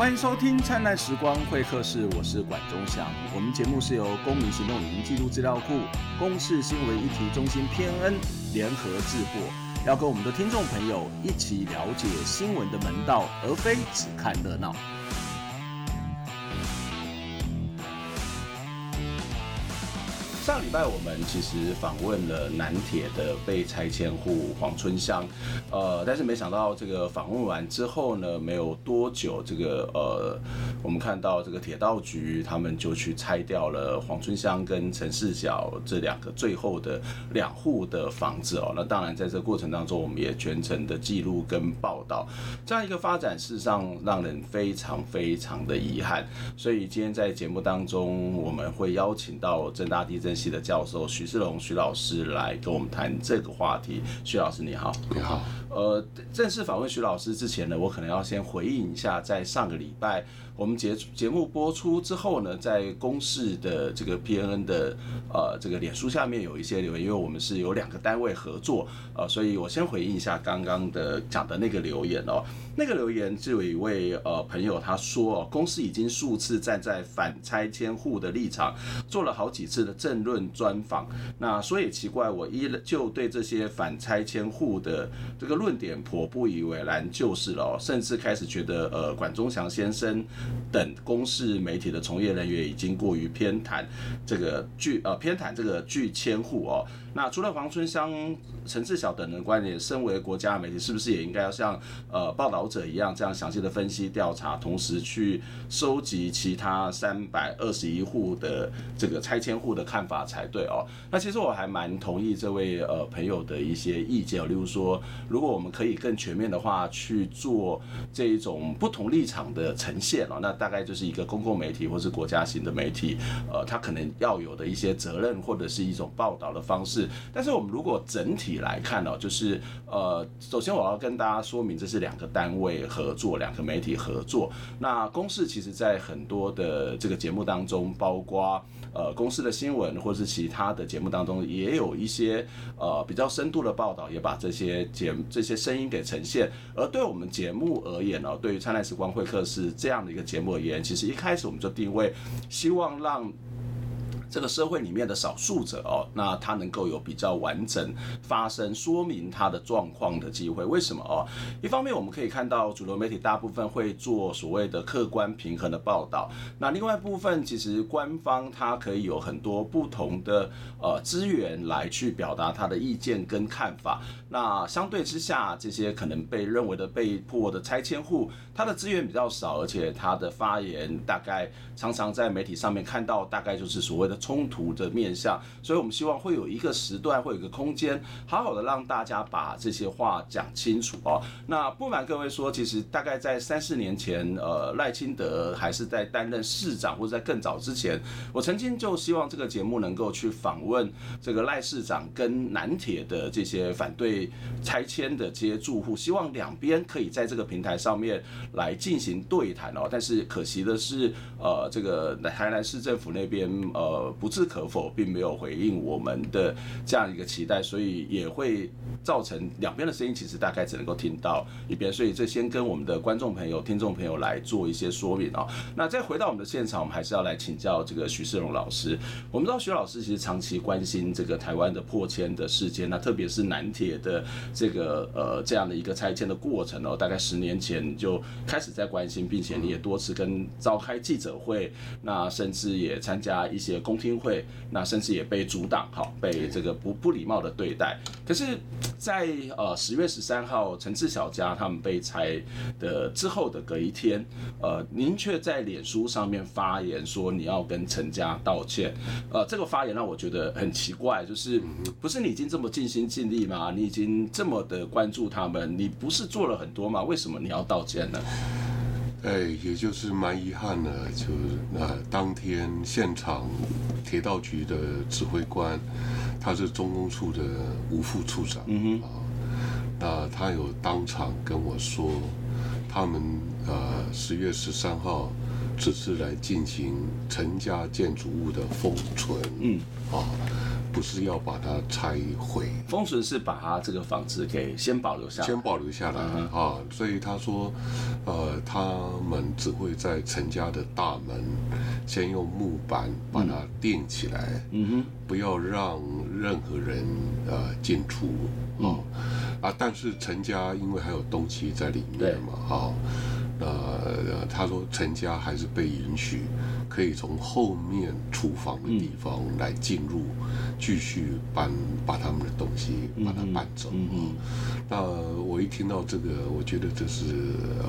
欢迎收听《灿烂时光会客室》，我是管中祥。我们节目是由公民行动影音记录资料库、公视新闻议题中心偏恩联合制作，要跟我们的听众朋友一起了解新闻的门道，而非只看热闹。上礼拜我们其实访问了南铁的被拆迁户黄春香，呃，但是没想到这个访问完之后呢，没有多久，这个呃，我们看到这个铁道局他们就去拆掉了黄春香跟陈世晓这两个最后的两户的房子哦。那当然在这个过程当中，我们也全程的记录跟报道，这样一个发展事实上让人非常非常的遗憾。所以今天在节目当中，我们会邀请到政大地震系的教授徐世龙徐老师来跟我们谈这个话题。徐老师你好，你好。呃，正式访问徐老师之前呢，我可能要先回应一下，在上个礼拜我们节节目播出之后呢，在公示的这个 PNN 的呃这个脸书下面有一些留言，因为我们是有两个单位合作，呃，所以我先回应一下刚刚的讲的那个留言哦。那个留言就有一位呃朋友他说，公司已经数次站在反拆迁户的立场，做了好几次的政论专访，那说也奇怪，我依旧对这些反拆迁户的这个。论点颇不以为然就是了，甚至开始觉得，呃，管中祥先生等公视媒体的从业人员已经过于偏袒这个拒呃偏袒这个拒签户哦。那除了黄春香、陈志晓等人观点，身为国家媒体，是不是也应该要像呃报道者一样，这样详细的分析调查，同时去收集其他三百二十一户的这个拆迁户的看法才对哦？那其实我还蛮同意这位呃朋友的一些意见哦，例如说，如果我们可以更全面的话去做这一种不同立场的呈现哦，那大概就是一个公共媒体或是国家型的媒体，呃，它可能要有的一些责任或者是一种报道的方式。但是我们如果整体来看呢，就是呃，首先我要跟大家说明，这是两个单位合作，两个媒体合作。那公视其实在很多的这个节目当中，包括呃公视的新闻或是其他的节目当中，也有一些呃比较深度的报道，也把这些节这些声音给呈现。而对我们节目而言呢，对于灿烂时光会客室这样的一个节目而言，其实一开始我们就定位，希望让。这个社会里面的少数者哦，那他能够有比较完整发声，说明他的状况的机会。为什么哦？一方面我们可以看到主流媒体大部分会做所谓的客观平衡的报道，那另外一部分其实官方它可以有很多不同的呃资源来去表达他的意见跟看法。那相对之下，这些可能被认为的被迫的拆迁户，他的资源比较少，而且他的发言大概常常在媒体上面看到，大概就是所谓的。冲突的面向，所以我们希望会有一个时段，会有一个空间，好好的让大家把这些话讲清楚哦。那不瞒各位说，其实大概在三四年前，呃，赖清德还是在担任市长，或者在更早之前，我曾经就希望这个节目能够去访问这个赖市长跟南铁的这些反对拆迁的这些住户，希望两边可以在这个平台上面来进行对谈哦。但是可惜的是，呃，这个台南市政府那边，呃。不置可否，并没有回应我们的这样一个期待，所以也会造成两边的声音其实大概只能够听到一边，所以这先跟我们的观众朋友、听众朋友来做一些说明啊。那再回到我们的现场，我们还是要来请教这个许世荣老师。我们知道许老师其实长期关心这个台湾的破迁的事件，那特别是南铁的这个呃这样的一个拆迁的过程哦，大概十年前就开始在关心，并且你也多次跟召开记者会，那甚至也参加一些公听会，那甚至也被阻挡，好，被这个不不礼貌的对待。可是在，呃十月十三号陈志晓家他们被拆的之后的隔一天，呃，您却在脸书上面发言说你要跟陈家道歉。呃，这个发言让我觉得很奇怪，就是不是你已经这么尽心尽力吗？你已经这么的关注他们，你不是做了很多吗？为什么你要道歉呢？哎，也就是蛮遗憾的，就是那当天现场铁道局的指挥官，他是中工处的吴副处长，嗯哼，啊，那他有当场跟我说，他们呃十月十三号只是来进行陈家建筑物的封存，嗯，啊，不是要把它拆毁。封存是把它这个房子给先保留下来，先保留下来啊。所以他说，呃，他们只会在陈家的大门先用木板把它垫起来，嗯哼，不要让任何人呃进出嗯、啊。但是陈家因为还有东西在里面嘛，哈。呃，他说陈家还是被允许可以从后面厨房的地方来进入，继续搬把他们的东西把它搬走。嗯嗯。那我一听到这个，我觉得这是呃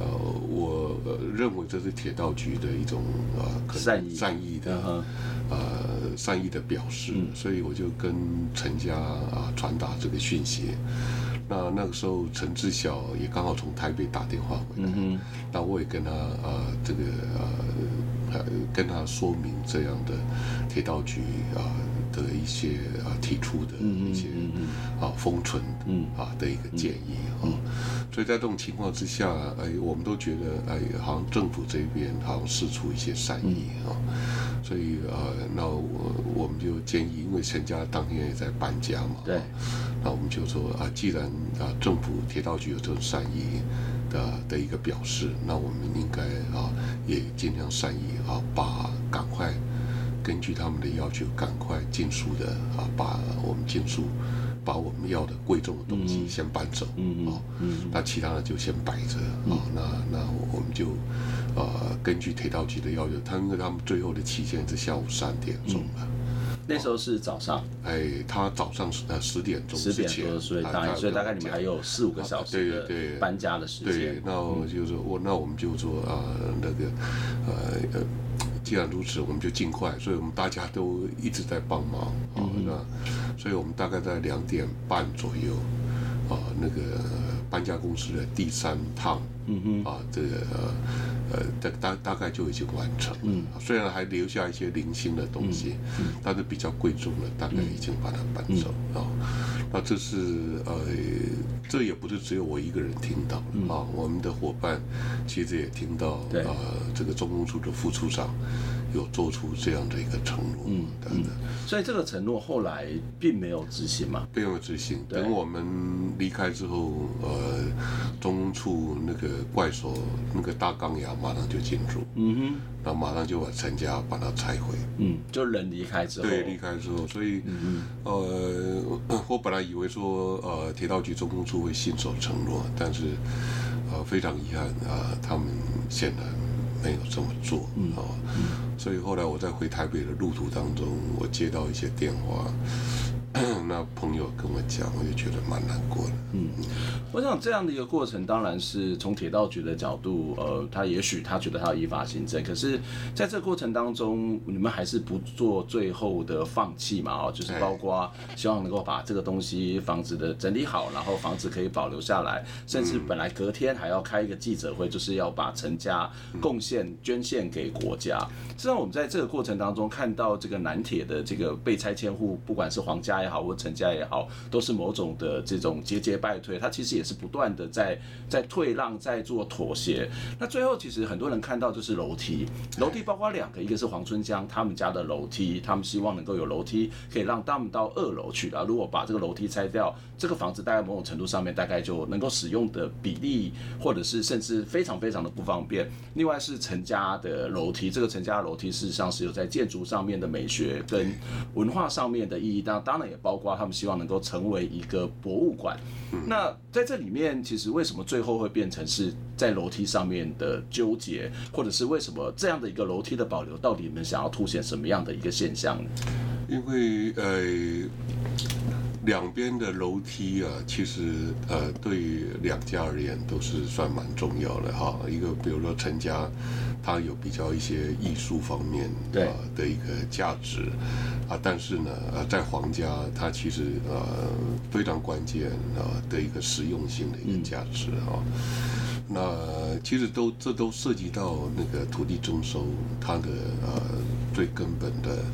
呃，我认为这是铁道局的一种呃善意善意的呃善意的表示，所以我就跟陈家啊传达这个讯息。那那个时候，陈志晓也刚好从台北打电话回来，嗯、那我也跟他呃这个呃跟他说明这样的铁道局啊、呃、的一些啊、呃、提出的一些啊封存啊的一个建议啊，所以在这种情况之下，哎，我们都觉得哎，好像政府这边好像释出一些善意啊。所以呃，那我我们就建议，因为陈家当天也在搬家嘛，对，那我们就说啊，既然啊政府铁道局有这种善意的的一个表示，那我们应该啊也尽量善意啊，把赶快根据他们的要求，赶快尽速的啊，把我们尽速把我们要的贵重的东西先搬走，嗯嗯，嗯，那其他的就先摆着啊，那那我们就。呃，根据铁道局的要求，他因为他们最后的期限是下午三点钟了，嗯，那时候是早上。哎，他早上十呃十点钟，十点多，所以大概所以大概你们还有四五个小时对对搬家的时间。对，那我就说，我那我们就说啊，那个呃呃，既然如此，我们就尽快，所以我们大家都一直在帮忙啊，那，嗯，所以我们大概在两点半左右啊，那个搬家公司的第三趟。嗯哼，啊，这个呃，大大大概就已经完成了。嗯，虽然还留下一些零星的东西，嗯，但是比较贵重的大概已经把它搬走啊。那这是呃，这也不是只有我一个人听到了啊，我们的伙伴其实也听到，呃，这个中共处的副处长。有做出这样的一个承诺，嗯，等等，所以这个承诺后来并没有执行嘛？并没有执行。等我们离开之后，呃，中工处那个怪手那个大钢牙马上就进驻，嗯哼，然后马上就把陈家把它拆毁，嗯，就人离开之后，对，离开之后，所以，嗯呃，我本来以为说，呃，铁道局中控处会信守承诺，但是，呃，非常遗憾啊，呃，他们显然。没有这么做啊，所以后来我在回台北的路途当中，我接到一些电话。那朋友跟我讲，我就觉得蛮难过的。嗯，我想这样的一个过程，当然是从铁道局的角度，呃，他也许他觉得他要依法行政，可是在这个过程当中，你们还是不做最后的放弃嘛？哦，就是包括希望能够把这个东西房子的整理好，然后房子可以保留下来，甚至本来隔天还要开一个记者会，就是要把陈家贡献捐献给国家。实际上，我们在这个过程当中看到这个南铁的这个被拆迁户，不管是皇家。也好，或陈家也好，都是某种的这种节节败退。他其实也是不断的在在退让，在做妥协。那最后，其实很多人看到就是楼梯，楼梯包括两个，一个是黄春江他们家的楼梯，他们希望能够有楼梯可以让他们到二楼去了。如果把这个楼梯拆掉，这个房子大概某种程度上面大概就能够使用的比例，或者是甚至非常非常的不方便。另外是陈家的楼梯，这个陈家的楼梯事实上是有在建筑上面的美学跟文化上面的意义。当当然也。包括他们希望能够成为一个博物馆。那在这里面，其实为什么最后会变成是在楼梯上面的纠结，或者是为什么这样的一个楼梯的保留，到底你们想要凸显什么样的一个现象呢？因为呃，两边的楼梯啊，其实呃，对于两家而言都是算蛮重要的哈。一个比如说陈家。他有比较一些艺术方面的的一个价值啊，但是呢，呃，在黄家它其实呃非常关键啊的一个实用性的一个价值啊。那其实都这都涉及到那个土地征收它的呃最根本的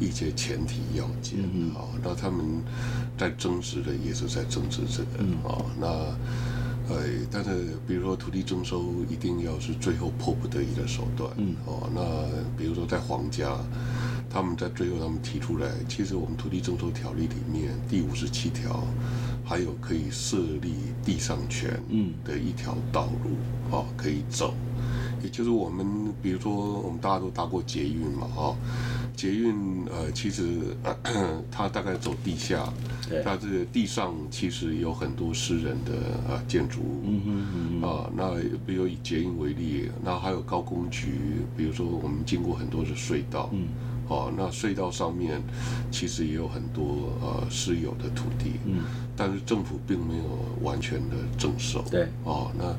一些前提要件啊。那他们在争执的也是在争执这个啊那。呃，但是比如说土地征收一定要是最后迫不得已的手段，嗯，哦，那比如说在皇家，他们在最后他们提出来，其实我们土地征收条例里面第五十七条，还有可以设立地上权的一条道路啊，可以走。也就是我们，比如说我们大家都搭过捷运嘛，哈，捷运呃，其实 它大概走地下，它这个地上其实有很多私人的呃建筑物，嗯嗯啊，那比如以捷运为例，那还有高工局，比如说我们经过很多的隧道，嗯，哦，那隧道上面其实也有很多呃私有的土地，嗯。但是政府并没有完全的征收。对，哦，那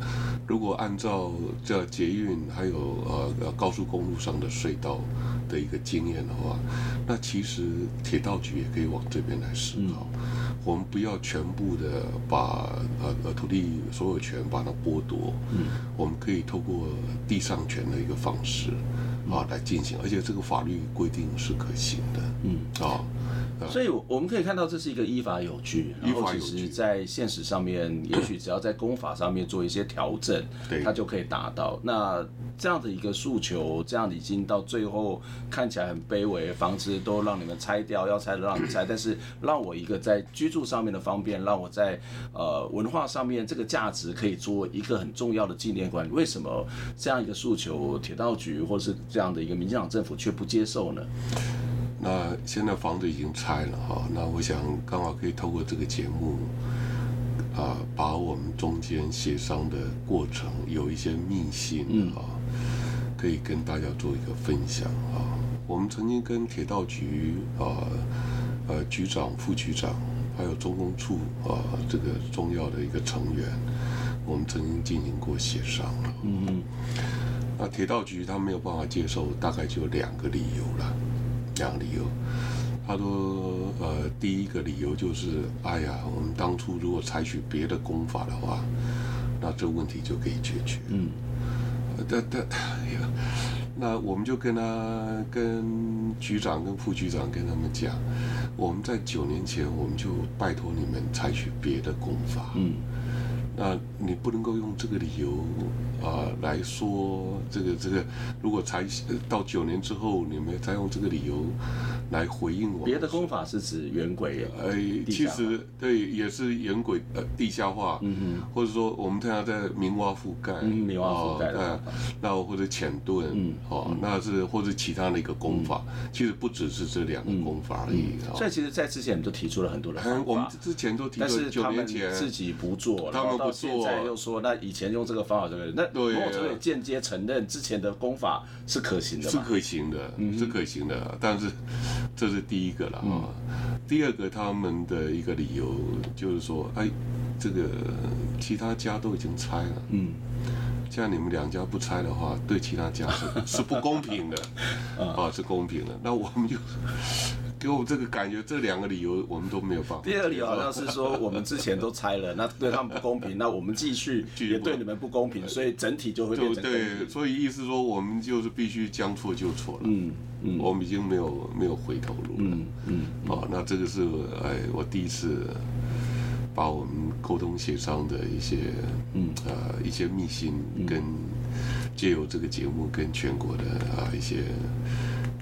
如果按照这捷运还有呃高速公路上的隧道的一个经验的话，那其实铁道局也可以往这边来思考。嗯、我们不要全部的把呃呃土地所有权把它剥夺。嗯，我们可以透过地上权的一个方式啊来进行，而且这个法律规定是可行的。嗯，啊、哦。所以我们可以看到，这是一个依法有据，然后其实在现实上面，也许只要在公法上面做一些调整，它就可以达到。那这样的一个诉求，这样已经到最后看起来很卑微，房子都让你们拆掉，要拆的让你拆，但是让我一个在居住上面的方便，让我在呃文化上面这个价值可以做一个很重要的纪念馆。为什么这样一个诉求，铁道局或是这样的一个民进党政府却不接受呢？那现在房子已经拆了哈，那我想刚好可以透过这个节目，啊，把我们中间协商的过程有一些秘辛啊，可以跟大家做一个分享啊。我们曾经跟铁道局啊，呃，局长、副局长，还有中工处啊，这个重要的一个成员，我们曾经进行过协商了。嗯嗯。那铁道局他没有办法接受，大概就两个理由了。两个理由，他说，呃，第一个理由就是，哎呀，我们当初如果采取别的功法的话，那这问题就可以解决。嗯，那我们就跟他、跟局长、跟副局长跟他们讲，我们在九年前我们就拜托你们采取别的功法。嗯。那你不能够用这个理由啊、呃、来说这个这个，如果才到九年之后，你们再用这个理由来回应我。别的功法是指圆轨？哎，其实对，也是圆轨呃地下化，嗯哼，或者说我们现在在明挖覆盖，嗯，明挖覆盖嗯，那或者浅盾，嗯，哦，那是或者其他的一个功法，其实不只是这两个功法而已。所以其实，在之前你都提出了很多的我们之前都提出，九年前自己不做，他们不。现在又说，那以前用这个方法对不对？那某种程度也间接承认之前的功法是可行的。是可行的，是可行的。但是这是第一个了啊。第二个，他们的一个理由就是说，哎，这个其他家都已经拆了，嗯，像你们两家不拆的话，对其他家是是不公平的，啊，是公平的。那我们就。给我这个感觉，这两个理由我们都没有办法。第二个理由好像是说，我们之前都拆了，那对他们不公平，那我们继续也对你们不公平，所以整体就会变成对，所以意思说我们就是必须将错就错了。嗯嗯，我们已经没有没有回头路了。嗯嗯，哦，那这个是哎，我第一次把我们沟通协商的一些嗯呃一些秘辛，跟借由这个节目跟全国的啊一些。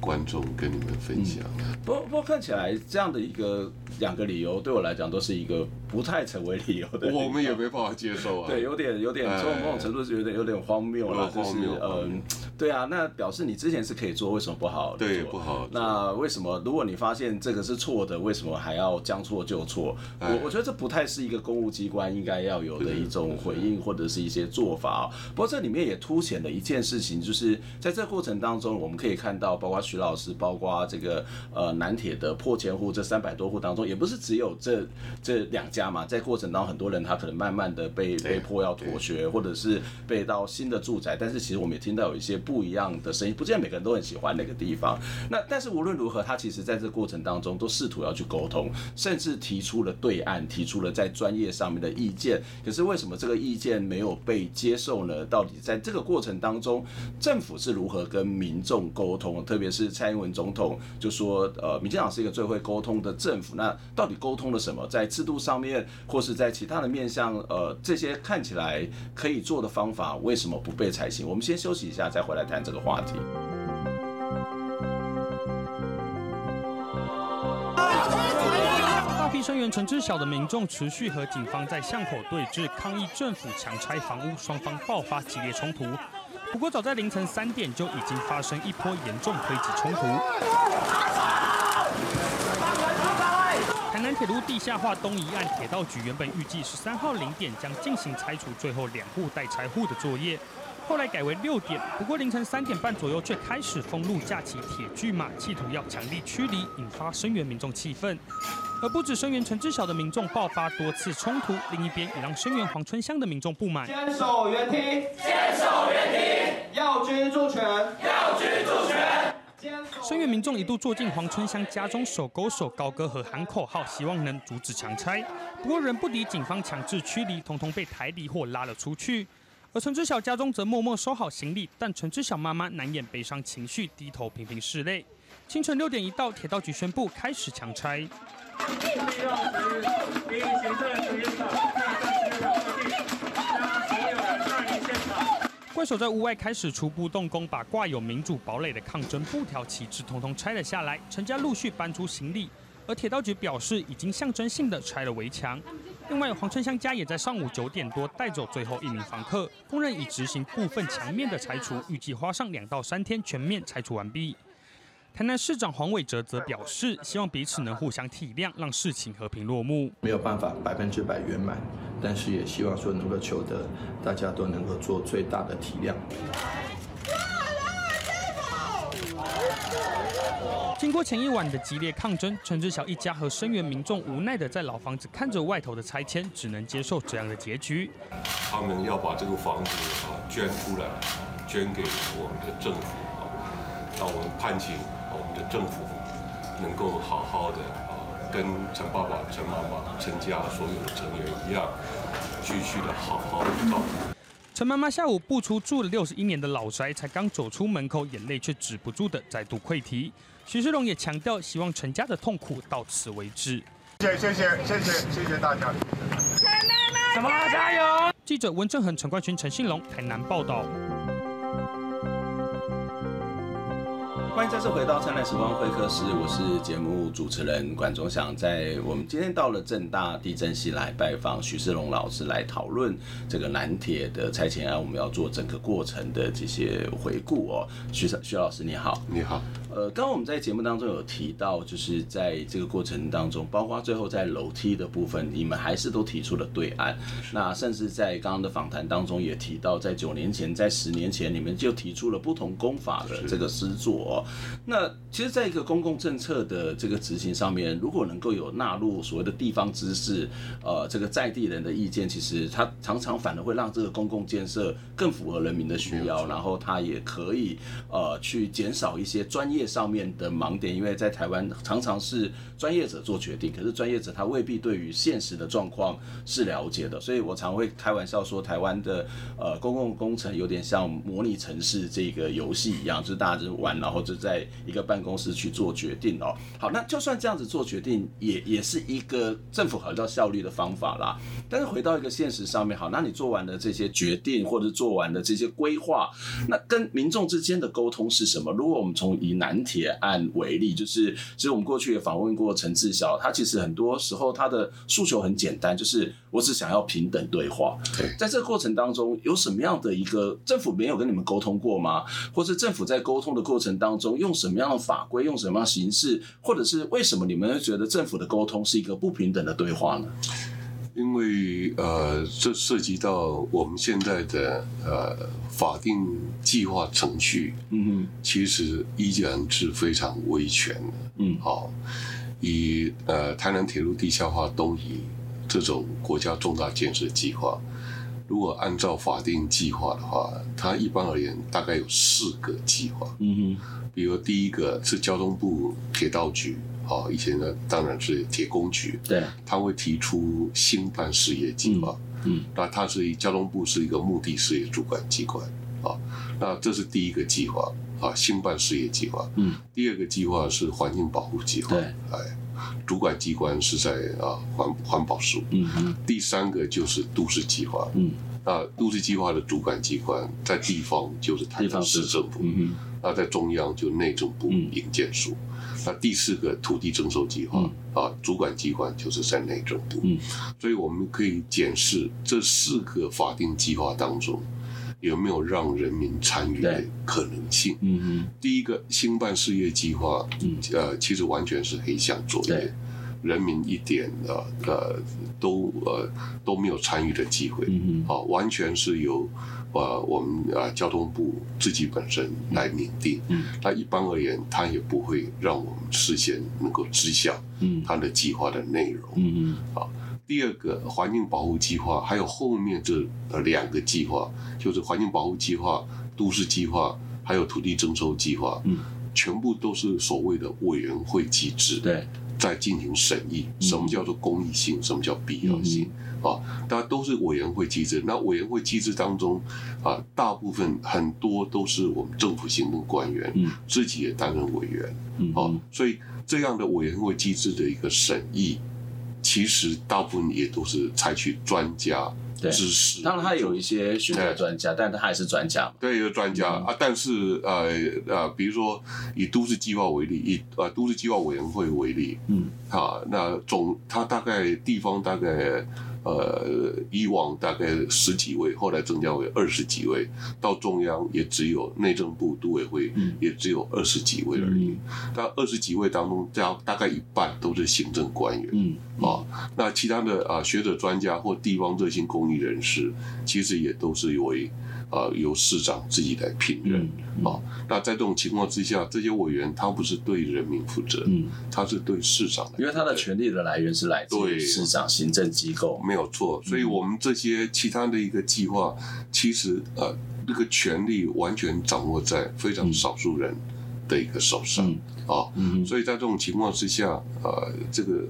观众跟你们分享。不不过看起来这样的一个两个理由，对我来讲都是一个不太成为理由的。我们也没办法接受啊。对，有点有点从某种程度是有点有点荒谬了，就是嗯，对啊，那表示你之前是可以做，为什么不好？对，不好。那为什么如果你发现这个是错的，为什么还要将错就错？我我觉得这不太是一个公务机关应该要有的一种回应或者是一些做法。不过这里面也凸显了一件事情，就是在这个过程当中，我们可以看到，包括。徐老师，包括这个呃南铁的破千户这三百多户当中，也不是只有这这两家嘛，在过程当中，很多人他可能慢慢的被被迫要妥协，或者是被到新的住宅，但是其实我们也听到有一些不一样的声音，不见得每个人都很喜欢那个地方。那但是无论如何，他其实在这过程当中都试图要去沟通，甚至提出了对案，提出了在专业上面的意见。可是为什么这个意见没有被接受呢？到底在这个过程当中，政府是如何跟民众沟通，特别是。是蔡英文总统就说，呃，民进党是一个最会沟通的政府。那到底沟通了什么？在制度上面，或是在其他的面向，呃，这些看起来可以做的方法，为什么不被采行？我们先休息一下，再回来来谈这个话题。大批声援陈知晓的民众持续和警方在巷口对峙抗议政府强拆房屋，双方爆发激烈冲突。不过早在凌晨三点就已经发生一波严重推挤冲突。台南铁路地下化东移案，铁道局原本预计十三号零点将进行拆除最后两户待拆户的作业。后来改为六点，不过凌晨三点半左右却开始封路架起铁巨马，企图要强力驱离，引发声援民众气愤。而不止声援陈志晓的民众爆发多次冲突，另一边也让声援黄春香的民众不满。坚守原梯，坚守原梯，要居住权，要居住权。声援民众一度坐进黄春香家中，手勾手高歌和喊口号，希望能阻止强拆。不过人不敌警方强制驱离，统统被抬离或拉了出去。而陈之晓家中则默默收好行李，但陈之晓妈妈难掩悲伤情绪，低头频频拭泪。清晨六点一到，铁道局宣布开始强拆。怪手在屋外开始初步动工，把挂有民主堡垒的抗争布条旗帜统统拆了下来。陈家陆续搬出行李，而铁道局表示已经象征性的拆了围墙。另外，黄春香家也在上午九点多带走最后一名房客，工人已执行部分墙面的拆除，预计花上两到三天全面拆除完毕。台南市长黄伟哲则表示，希望彼此能互相体谅，让事情和平落幕。没有办法百分之百圆满，但是也希望说能够求得大家都能够做最大的体谅。经过前一晚的激烈抗争，陈志晓一家和声援民众无奈的在老房子看着外头的拆迁，只能接受这样的结局。他们要把这个房子啊捐出来，捐给我们的政府啊，让我们盼请我们的政府能够好好的啊，跟陈爸爸、陈妈妈、陈家所有的成员一样，继续的好好的照顾。陈妈妈下午步出住了六十一年的老宅，才刚走出门口，眼泪却止不住的再度溃堤。徐世荣也强调，希望陈家的痛苦到此为止。谢谢谢谢谢谢谢谢大家。陈妈妈，怎么加油？记者温正恒、陈冠群、陈信龙，台南报道。欢迎再次回到《灿烂时光会客室》，我是节目主持人管中祥。在我们今天到了正大地震系来拜访徐世龙老师，来讨论这个南铁的拆迁案，我们要做整个过程的这些回顾哦。徐徐老师你好，你好。呃，刚刚我们在节目当中有提到，就是在这个过程当中，包括最后在楼梯的部分，你们还是都提出了对案。那甚至在刚刚的访谈当中也提到，在九年前、在十年前，你们就提出了不同工法的这个施作。那其实，在一个公共政策的这个执行上面，如果能够有纳入所谓的地方知识，呃，这个在地人的意见，其实它常常反而会让这个公共建设更符合人民的需要，然后它也可以呃去减少一些专业业上面的盲点，因为在台湾常常是专业者做决定，可是专业者他未必对于现实的状况是了解的，所以我常会开玩笑说，台湾的呃公共工程有点像模拟城市这个游戏一样，就是大家就玩，然后就在。一个办公室去做决定哦，好，那就算这样子做决定，也也是一个政府比较效率的方法啦。但是回到一个现实上面，好，那你做完了这些决定，或者做完了这些规划，那跟民众之间的沟通是什么？如果我们从以南铁案为例，就是其实我们过去也访问过陈志晓，他其实很多时候他的诉求很简单，就是我只想要平等对话。对，在这个过程当中，有什么样的一个政府没有跟你们沟通过吗？或是政府在沟通的过程当中用什么样的法规，用什么样的形式，或者是为什么你们会觉得政府的沟通是一个不平等的对话呢？因为呃，这涉及到我们现在的呃法定计划程序，嗯哼，其实依然是非常威权的，嗯，好，以呃台南铁路地下化东移这种国家重大建设计划，如果按照法定计划的话，它一般而言大概有四个计划，嗯哼。比如第一个是交通部铁道局，好，以前呢当然是铁工局，对，他会提出兴办事业计划，嗯，那它是以交通部是一个目的事业主管机关，啊，那这是第一个计划，啊，兴办事业计划，嗯，第二个计划是环境保护计划，对，哎，主管机关是在啊环环保署，嗯嗯，第三个就是都市计划，嗯，那都市计划的主管机关在地方就是台北市政府，嗯。那在中央就内政部营建署，那第四个土地征收计划、嗯、啊，主管机关就是在内政部。嗯，所以我们可以检视这四个法定计划当中有没有让人民参与的可能性。嗯嗯，第一个兴办事业计划，嗯呃，其实完全是黑箱作业。人民一点呃呃都呃都没有参与的机会，嗯啊，完全是由呃我们啊交通部自己本身来拟定，嗯，那一般而言，他也不会让我们事先能够知晓，嗯，他的计划的内容，嗯嗯，好，第二个环境保护计划，还有后面这呃两个计划，就是环境保护计划、都市计划，还有土地征收计划，嗯，全部都是所谓的委员会机制，对。在进行审议，什么叫做公益性？什么叫必要性？啊，大家都是委员会机制。那委员会机制当中，啊，大部分很多都是我们政府行政官员，嗯自己也担任委员，嗯啊，所以这样的委员会机制的一个审议，其实大部分也都是采取专家。知识，当然他有一些学者专家，但他还是专家。对，有专家啊，但是呃呃，比如说以都市计划为例，以呃都市计划委员会为例，嗯，啊，那总他大概地方大概。呃，以往大概十几位，后来增加为二十几位，到中央也只有内政部都委会，也只有二十几位而已。但二十几位当中，大大概一半都是行政官员，嗯，啊，那其他的啊学者专家或地方热心公益人士，其实也都是为。啊、呃，由市长自己来聘任啊。那在这种情况之下，这些委员他不是对人民负责，嗯，他是对市长的，因为他的权力的来源是来自于市长行政机构，没有错。所以我们这些其他的一个计划，其实呃，那个权力完全掌握在非常少数人的一个手上啊。所以在这种情况之下，呃，这个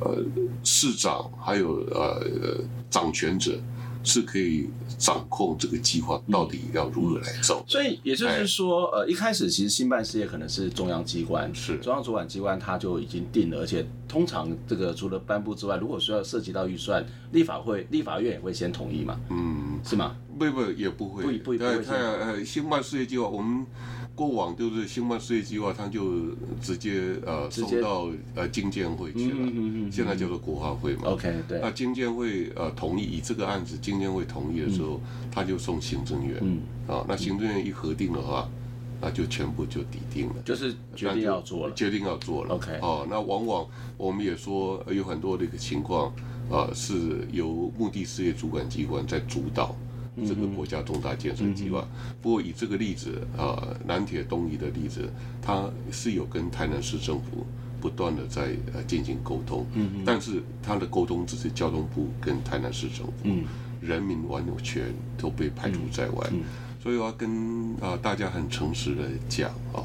呃市长还有呃掌权者。是可以掌控这个计划到底要如何来走，所以也就是说，呃，一开始其实新办事业可能是中央机关，是。中央主管机关，他就已经定了，而且通常这个除了颁布之外，如果需要涉及到预算，立法会、立法院也会先同意嘛，嗯，是吗？不不也不会，不不不呃新办事业计划我们。过往就是新办事业计划，他就直接呃送到呃经建会去了，现在叫做国发会嘛。OK，对。那经建会呃同意以这个案子，经建会同意的时候，他就送行政院。嗯。啊，那行政院一核定的话，那就全部就抵定了。就是决定要做了。决定要做了。OK。哦，那往往我们也说有很多的一个情况，啊，是由目的事业主管机关在主导。这个国家重大建设计划，不过以这个例子啊，南铁东移的例子，它是有跟台南市政府不断的在呃进行沟通，但是它的沟通只是交通部跟台南市政府，人民完全都被排除在外，所以我要跟啊大家很诚实的讲啊，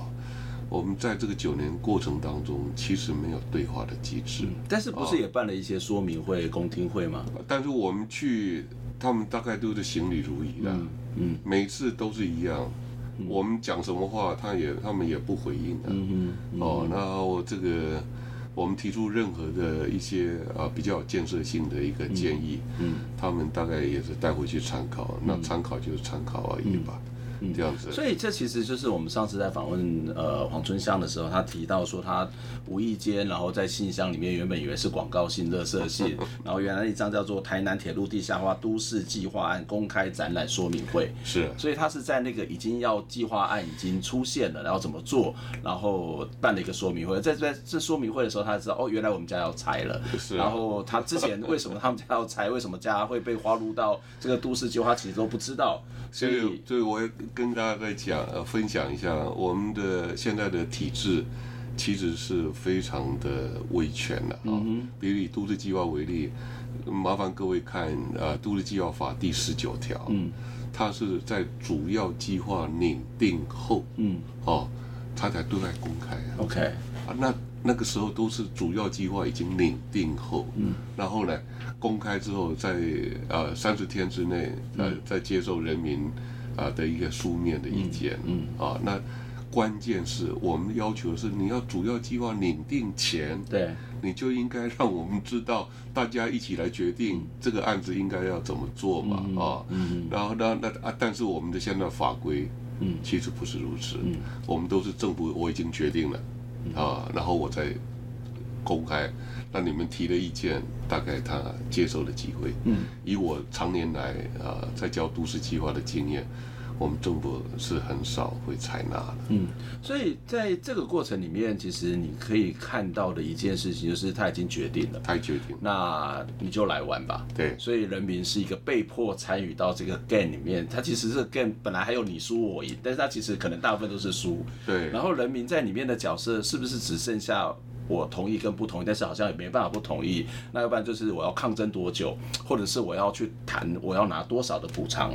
我们在这个九年过程当中，其实没有对话的机制，但是不是也办了一些说明会、公听会吗？但是我们去。他们大概都是行礼如仪的，嗯，嗯，每次都是一样。嗯、我们讲什么话，他也他们也不回应的，嗯嗯、哦，那我这个我们提出任何的一些啊比较有建设性的一个建议，嗯，嗯。他们大概也是带回去参考，嗯、那参考就是参考而已吧。这样子，所以这其实就是我们上次在访问呃黄春香的时候，他提到说他无意间，然后在信箱里面原本以为是广告信、垃圾信，然后原来一张叫做台南铁路地下化都市计划案公开展览说明会，是，所以他是在那个已经要计划案已经出现了，然后怎么做，然后办了一个说明会，在在这说明会的时候，他才知道哦，原来我们家要拆了，是，然后他之前为什么他们家要拆，为什么家会被划入到这个都市计划，其实都不知道，所以，所以我也。跟大家再讲呃，分享一下我们的现在的体制，其实是非常的威权的啊。比如以都市计划为例，麻烦各位看啊，《都市计划法》第十九条，嗯，它是在主要计划拟定后，嗯，哦，它才对外公开。OK，啊，那那个时候都是主要计划已经拟定后，嗯，然后呢，公开之后，在呃三十天之内，呃，再接受人民。啊的一个书面的意见，嗯，嗯。啊，那关键是我们要求是你要主要计划拟定前，对，你就应该让我们知道，大家一起来决定这个案子应该要怎么做嘛，嗯、啊，嗯，然后呢，那啊，但是我们的现在法规，嗯，其实不是如此，嗯，我们都是政府我已经决定了，啊，然后我再公开，那你们提的意见，大概他接受的机会，嗯，以我常年来啊在教都市计划的经验。我们政府是很少会采纳的。嗯，所以在这个过程里面，其实你可以看到的一件事情就是他已经决定了，他决定，那你就来玩吧。对，所以人民是一个被迫参与到这个 game 里面，他其实这个 game 本来还有你输我赢，但是他其实可能大部分都是输。对，然后人民在里面的角色是不是只剩下我同意跟不同意？但是好像也没办法不同意，那要不然就是我要抗争多久，或者是我要去谈我要拿多少的补偿。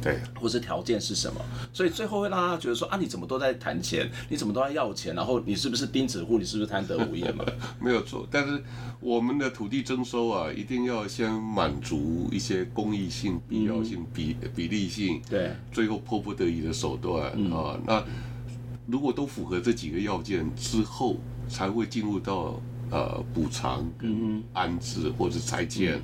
对，或是条件是什么？所以最后会让他觉得说啊，你怎么都在谈钱？你怎么都在要钱？然后你是不是钉子户？你是不是贪得无厌嘛？没有错，但是我们的土地征收啊，一定要先满足一些公益性、必要性、比比例性，对，最后迫不得已的手段啊。那如果都符合这几个要件之后，才会进入到呃补偿、跟安置或者拆迁。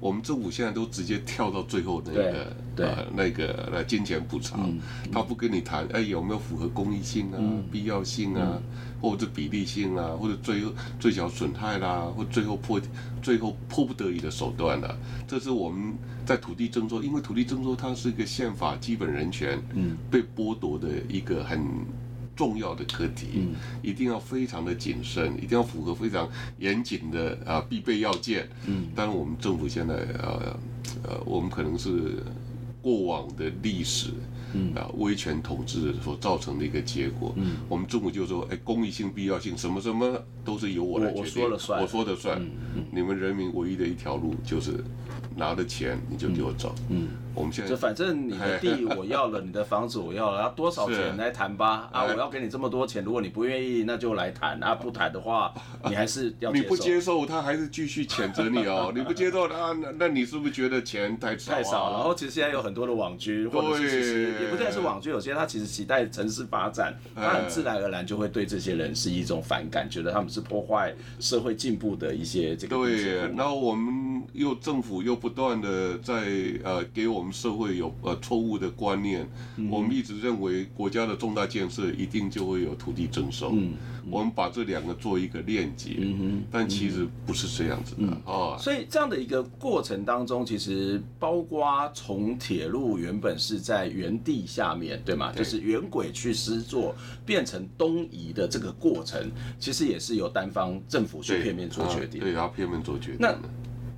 我们政府现在都直接跳到最后那个呃那个呃金钱补偿，他不跟你谈哎有没有符合公益性啊、嗯、必要性啊，嗯、或者比例性啊，或者最最小损害啦，或最后迫最后迫不得已的手段了、啊。这是我们在土地征收，因为土地征收它是一个宪法基本人权，嗯，被剥夺的一个很。重要的课题，嗯、一定要非常的谨慎，一定要符合非常严谨的啊必备要件。嗯，当然我们政府现在呃呃，我们可能是过往的历史，嗯啊威权统治所造成的一个结果。嗯，我们政府就说，哎，公益性、必要性，什么什么都是由我来决定，我说了算，我说的算。嗯嗯、你们人民唯一的一条路就是拿了钱你就给我走。嗯。嗯我们现在就反正你的地我要了，你的房子我要了，要多少钱来谈吧？啊，我要给你这么多钱，如果你不愿意，那就来谈啊。不谈的话，你还是要。你不接受，他还是继续谴责你哦。你不接受，那那那你是不是觉得钱太少？太少。然后其实现在有很多的网军，或者是其实也不再是网军，有些他其实期待城市发展，他很自然而然就会对这些人是一种反感，觉得他们是破坏社会进步的一些这个。对，然后我们又政府又不断的在呃给我们。我们社会有呃错误的观念，嗯、我们一直认为国家的重大建设一定就会有土地征收，嗯嗯、我们把这两个做一个链接，但其实不是这样子的啊。哦、所以这样的一个过程当中，其实包括从铁路原本是在原地下面对吗？对就是原轨去施作变成东移的这个过程，其实也是由单方政府去片面做决定，对，要片面做决定。那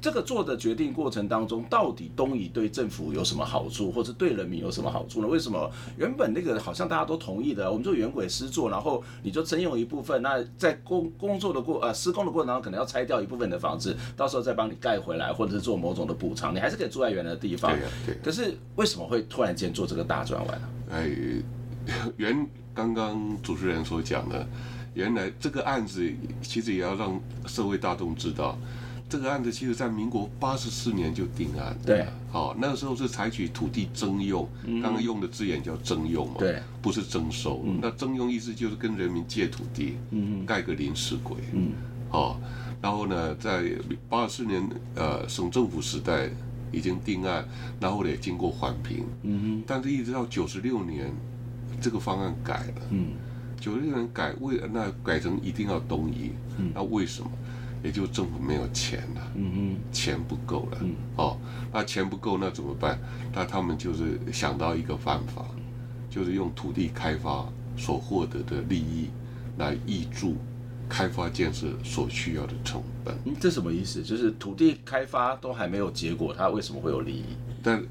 这个做的决定过程当中，到底东移对政府有什么好处，或者对人民有什么好处呢？为什么原本那个好像大家都同意的，我们就原轨施作，然后你就征用一部分，那在工工作的过呃施工的过程当中，可能要拆掉一部分的房子，到时候再帮你盖回来，或者是做某种的补偿，你还是可以住在原来的地方。对呀，对。可是为什么会突然间做这个大转弯呢？哎，原刚刚主持人所讲的，原来这个案子其实也要让社会大众知道。这个案子其实，在民国八十四年就定案。对，好、哦，那个时候是采取土地征用，刚刚、嗯、用的字眼叫征用嘛，对，不是征收。嗯、那征用意思就是跟人民借土地，嗯，盖个临时鬼，嗯，好、哦，然后呢，在八十四年，呃，省政府时代已经定案，然后也经过环评，嗯哼，但是一直到九十六年，这个方案改了，嗯，九十六年改为那改成一定要东移，嗯，那为什么？也就政府没有钱了，嗯嗯，钱不够了，嗯，哦，那钱不够那怎么办？那他们就是想到一个办法，就是用土地开发所获得的利益来挹注开发建设所需要的成本。嗯，这什么意思？就是土地开发都还没有结果，它为什么会有利益？但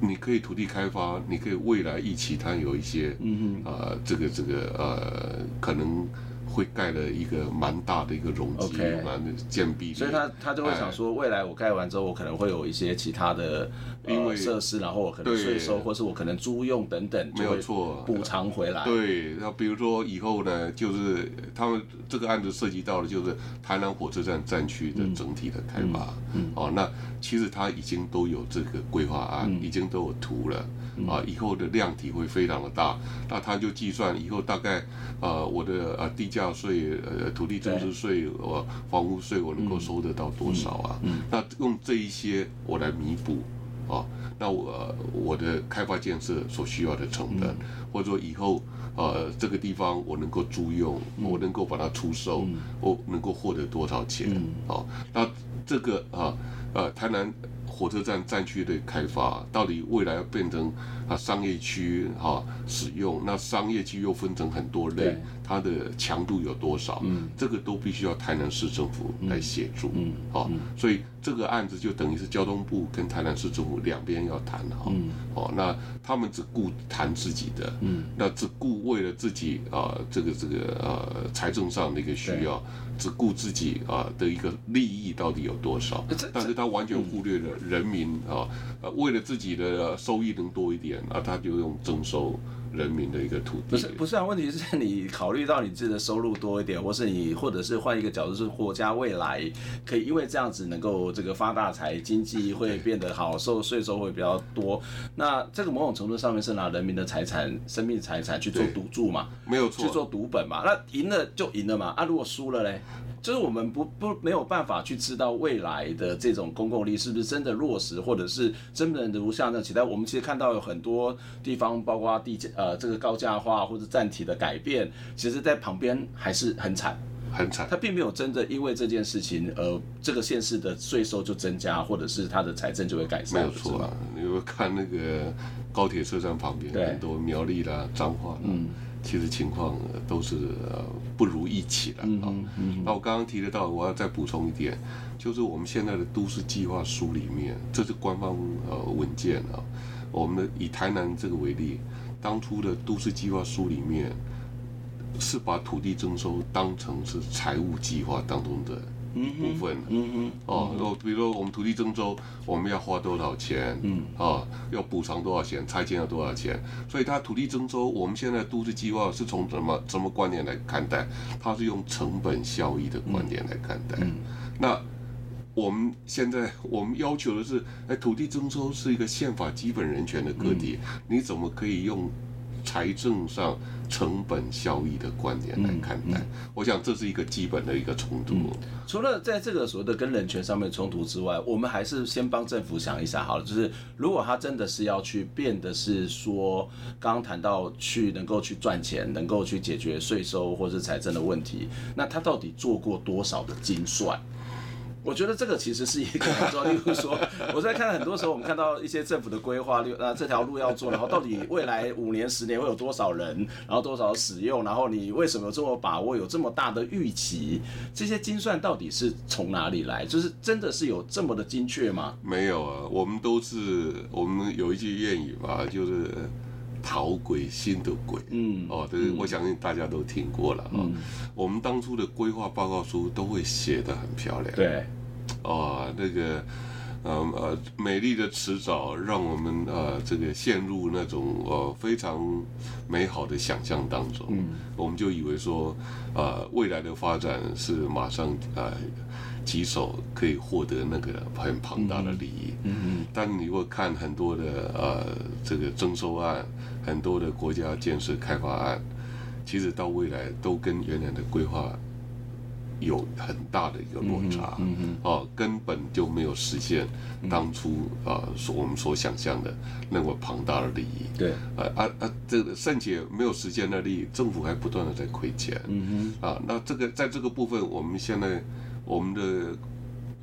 你可以土地开发，你可以未来一起它有一些，嗯哼，呃，这个这个呃，可能。会盖了一个蛮大的一个容积，蛮.建壁，所以他他就会想说，未来我盖完之后，我可能会有一些其他的因为设施，然后我可能税收，或是我可能租用等等，没有错，补偿回来。对，那比如说以后呢，就是他们这个案子涉及到的就是台南火车站站区的整体的开发，哦，那其实他已经都有这个规划案，嗯、已经都有图了。啊，以后的量体会非常的大，那他就计算以后大概，呃，我的呃地价税、呃土地增值税、我房屋税我能够收得到多少啊？那用这一些我来弥补啊，那我我的开发建设所需要的成本，嗯、或者说以后呃这个地方我能够租用，嗯、我能够把它出售，嗯、我能够获得多少钱？嗯、啊，那这个啊呃台南。火车站站区的开发，到底未来要变成啊商业区哈使用？那商业区又分成很多类，它的强度有多少？嗯，这个都必须要台南市政府来协助。嗯，好，所以这个案子就等于是交通部跟台南市政府两边要谈哈。嗯，哦，那他们只顾谈自己的，嗯，那只顾为了自己啊这个这个呃财政上的一个需要。只顾自己啊的一个利益到底有多少？但是他完全忽略了人民啊，呃，为了自己的收益能多一点啊，他就用征收。人民的一个土地，不是不是啊？问题是你考虑到你自己的收入多一点，或是你或者是换一个角度，是国家未来可以因为这样子能够这个发大财，经济会变得好，收税收会比较多。那这个某种程度上面是拿人民的财产、生命财产去做赌注嘛？没有错，去做赌本嘛？那赢了就赢了嘛？啊，如果输了嘞？就是我们不不没有办法去知道未来的这种公共利益是不是真的落实，或者是真的如像那期待。我们其实看到有很多地方，包括地价呃这个高价化或者站体的改变，其实在旁边还是很惨，很惨。它并没有真的因为这件事情呃这个县市的税收就增加，或者是它的财政就会改善。没有错啊，你会看那个高铁车站旁边很多苗栗啦、彰化啦。嗯其实情况都是呃不如一起了啊。那我刚刚提得到，我要再补充一点，就是我们现在的都市计划书里面，这是官方呃文件啊。我们的以台南这个为例，当初的都市计划书里面是把土地征收当成是财务计划当中的。部分，嗯嗯，哦，比如说我们土地征收，我们要花多少钱，嗯，啊，要补偿多少钱，拆迁要多少钱，所以它土地征收，我们现在都市计划是从什么什么观念来看待？它是用成本效益的观点来看待。嗯，那我们现在我们要求的是，哎，土地征收是一个宪法基本人权的课题，你怎么可以用？财政上成本效益的观点来看待，嗯嗯、我想这是一个基本的一个冲突、嗯。除了在这个所谓的跟人权上面冲突之外，我们还是先帮政府想一想好了，就是如果他真的是要去变的是说，刚刚谈到去能够去赚钱，能够去解决税收或是财政的问题，那他到底做过多少的精算？我觉得这个其实是一个很重要，例如说，我在看很多时候，我们看到一些政府的规划，例如啊这条路要做，然后到底未来五年、十年会有多少人，然后多少使用，然后你为什么有这么把握，有这么大的预期？这些精算到底是从哪里来？就是真的是有这么的精确吗？没有啊，我们都是我们有一句谚语吧，就是讨鬼新的鬼，嗯，哦，对，我相信大家都听过了啊。嗯、我们当初的规划报告书都会写得很漂亮，对。哦，那个，呃呃，美丽的迟早让我们呃这个陷入那种呃非常美好的想象当中，嗯，我们就以为说，呃，未来的发展是马上呃几手可以获得那个很庞大的利益，嗯嗯，但你如果看很多的呃这个征收案，很多的国家建设开发案，其实到未来都跟原来的规划。有很大的一个落差，嗯嗯，哦，根本就没有实现当初啊所我们所想象的那么庞大的利益，对，啊啊啊，这个甚至没有实现的利益，政府还不断的在亏钱，嗯哼，啊，那这个在这个部分，我们现在我们的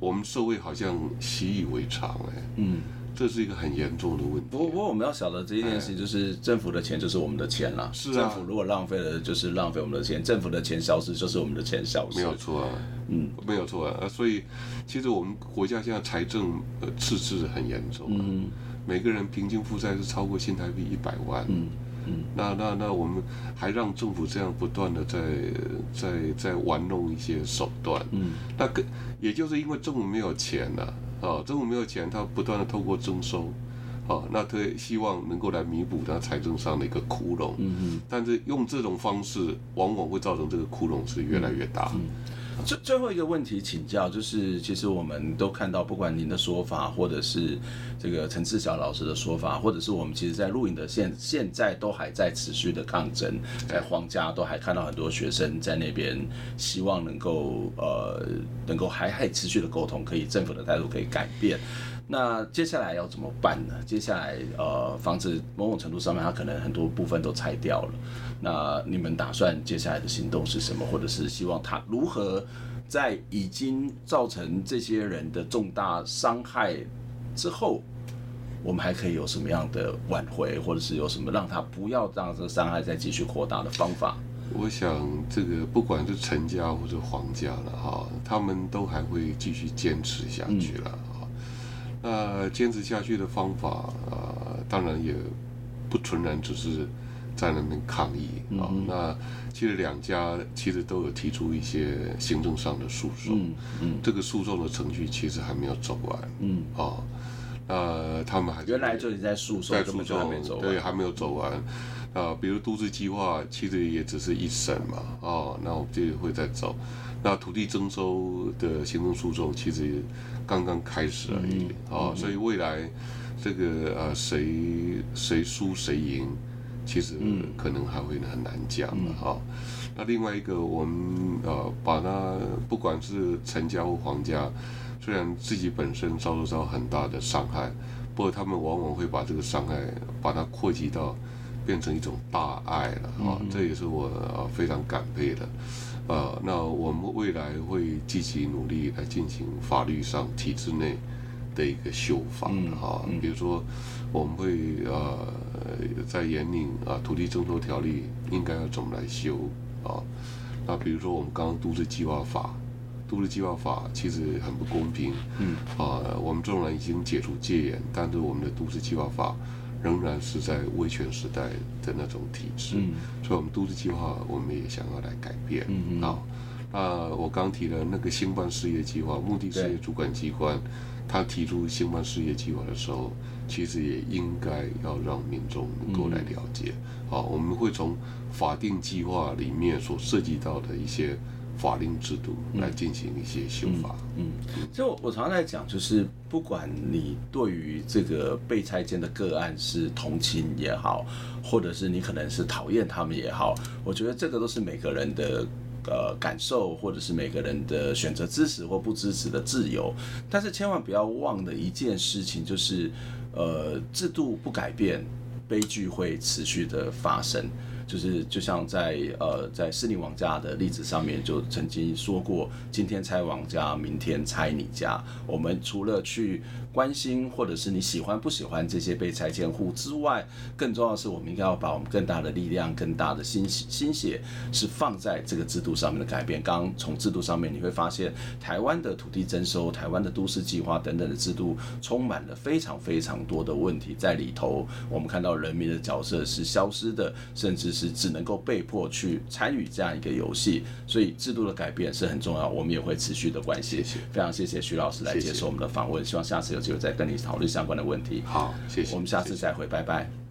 我们社会好像习以为常，哎，嗯。这是一个很严重的问题。不过，不过我们要晓得这一件事情，就是政府的钱就是我们的钱了。是啊。政府如果浪费了，就是浪费我们的钱。政府的钱消失，就是我们的钱消失。没有错啊。嗯，没有错啊。所以，其实我们国家现在财政呃赤字很严重。嗯。每个人平均负债是超过新台币一百万。嗯嗯。那那那我们还让政府这样不断的在在在玩弄一些手段。嗯。那个也就是因为政府没有钱了。啊，政府没有钱，他不断的透过征收，啊，那他希望能够来弥补他财政上的一个窟窿。嗯嗯。但是用这种方式，往往会造成这个窟窿是越来越大。嗯。最最后一个问题请教，就是其实我们都看到，不管您的说法，或者是这个陈志小老师的说法，或者是我们其实在录影的现现在都还在持续的抗争，在皇家都还看到很多学生在那边希望能够呃能够还还持续的沟通，可以政府的态度可以改变。那接下来要怎么办呢？接下来呃，房子某种程度上面，它可能很多部分都拆掉了。那你们打算接下来的行动是什么？或者是希望他如何在已经造成这些人的重大伤害之后，我们还可以有什么样的挽回，或者是有什么让他不要让这个伤害再继续扩大的方法？我想这个不管是陈家或者黄家了哈，他们都还会继续坚持下去了。嗯那坚持下去的方法啊、呃，当然也不纯然只是在那边抗议啊。那其实两家其实都有提出一些行政上的诉讼，嗯，嗯这个诉讼的程序其实还没有走完，嗯，哦，那他们还原来就已经在诉讼，在诉讼，对，还没有走完。啊，比如都市计划，其实也只是一审嘛，哦，那我们就会再走。那土地征收的行政诉讼，其实刚刚开始而已，啊，所以未来这个呃谁谁输谁赢，其实可能还会很难讲了哈。那另外一个，我们呃把它不管是陈家或黄家，虽然自己本身遭受到很大的伤害，不过他们往往会把这个伤害把它扩及到。变成一种大爱了啊，这也是我非常感佩的。呃，那我们未来会积极努力来进行法律上体制内的一个修法哈，比如说我们会呃在研拟啊土地征收条例应该要怎么来修啊。那比如说我们刚刚都市计划法，都市计划法其实很不公平。嗯啊，我们纵然已经解除戒严，但是我们的都市计划法。仍然是在威权时代的那种体制，嗯、所以，我们都市计划我们也想要来改变。嗯嗯。好，那我刚提的那个兴办事业计划，目的事业主管机关，他提出新办事业计划的时候，其实也应该要让民众能够来了解。好，我们会从法定计划里面所涉及到的一些。法令制度来进行一些修法。嗯，就、嗯、我常常在讲，就是不管你对于这个被拆迁的个案是同情也好，或者是你可能是讨厌他们也好，我觉得这个都是每个人的呃感受，或者是每个人的选择支持或不支持的自由。但是千万不要忘的一件事情就是，呃，制度不改变，悲剧会持续的发生。就是就像在呃在士林王家的例子上面，就曾经说过，今天拆王家，明天拆你家。我们除了去关心或者是你喜欢不喜欢这些被拆迁户之外，更重要的是，我们应该要把我们更大的力量、更大的心心血是放在这个制度上面的改变。刚刚从制度上面你会发现，台湾的土地征收、台湾的都市计划等等的制度，充满了非常非常多的问题在里头。我们看到人民的角色是消失的，甚至是只能够被迫去参与这样一个游戏，所以制度的改变是很重要，我们也会持续的关心。谢谢，非常谢谢徐老师来接受我们的访问，希望下次有机会再跟你讨论相关的问题。好，谢谢，我们下次再会，拜拜。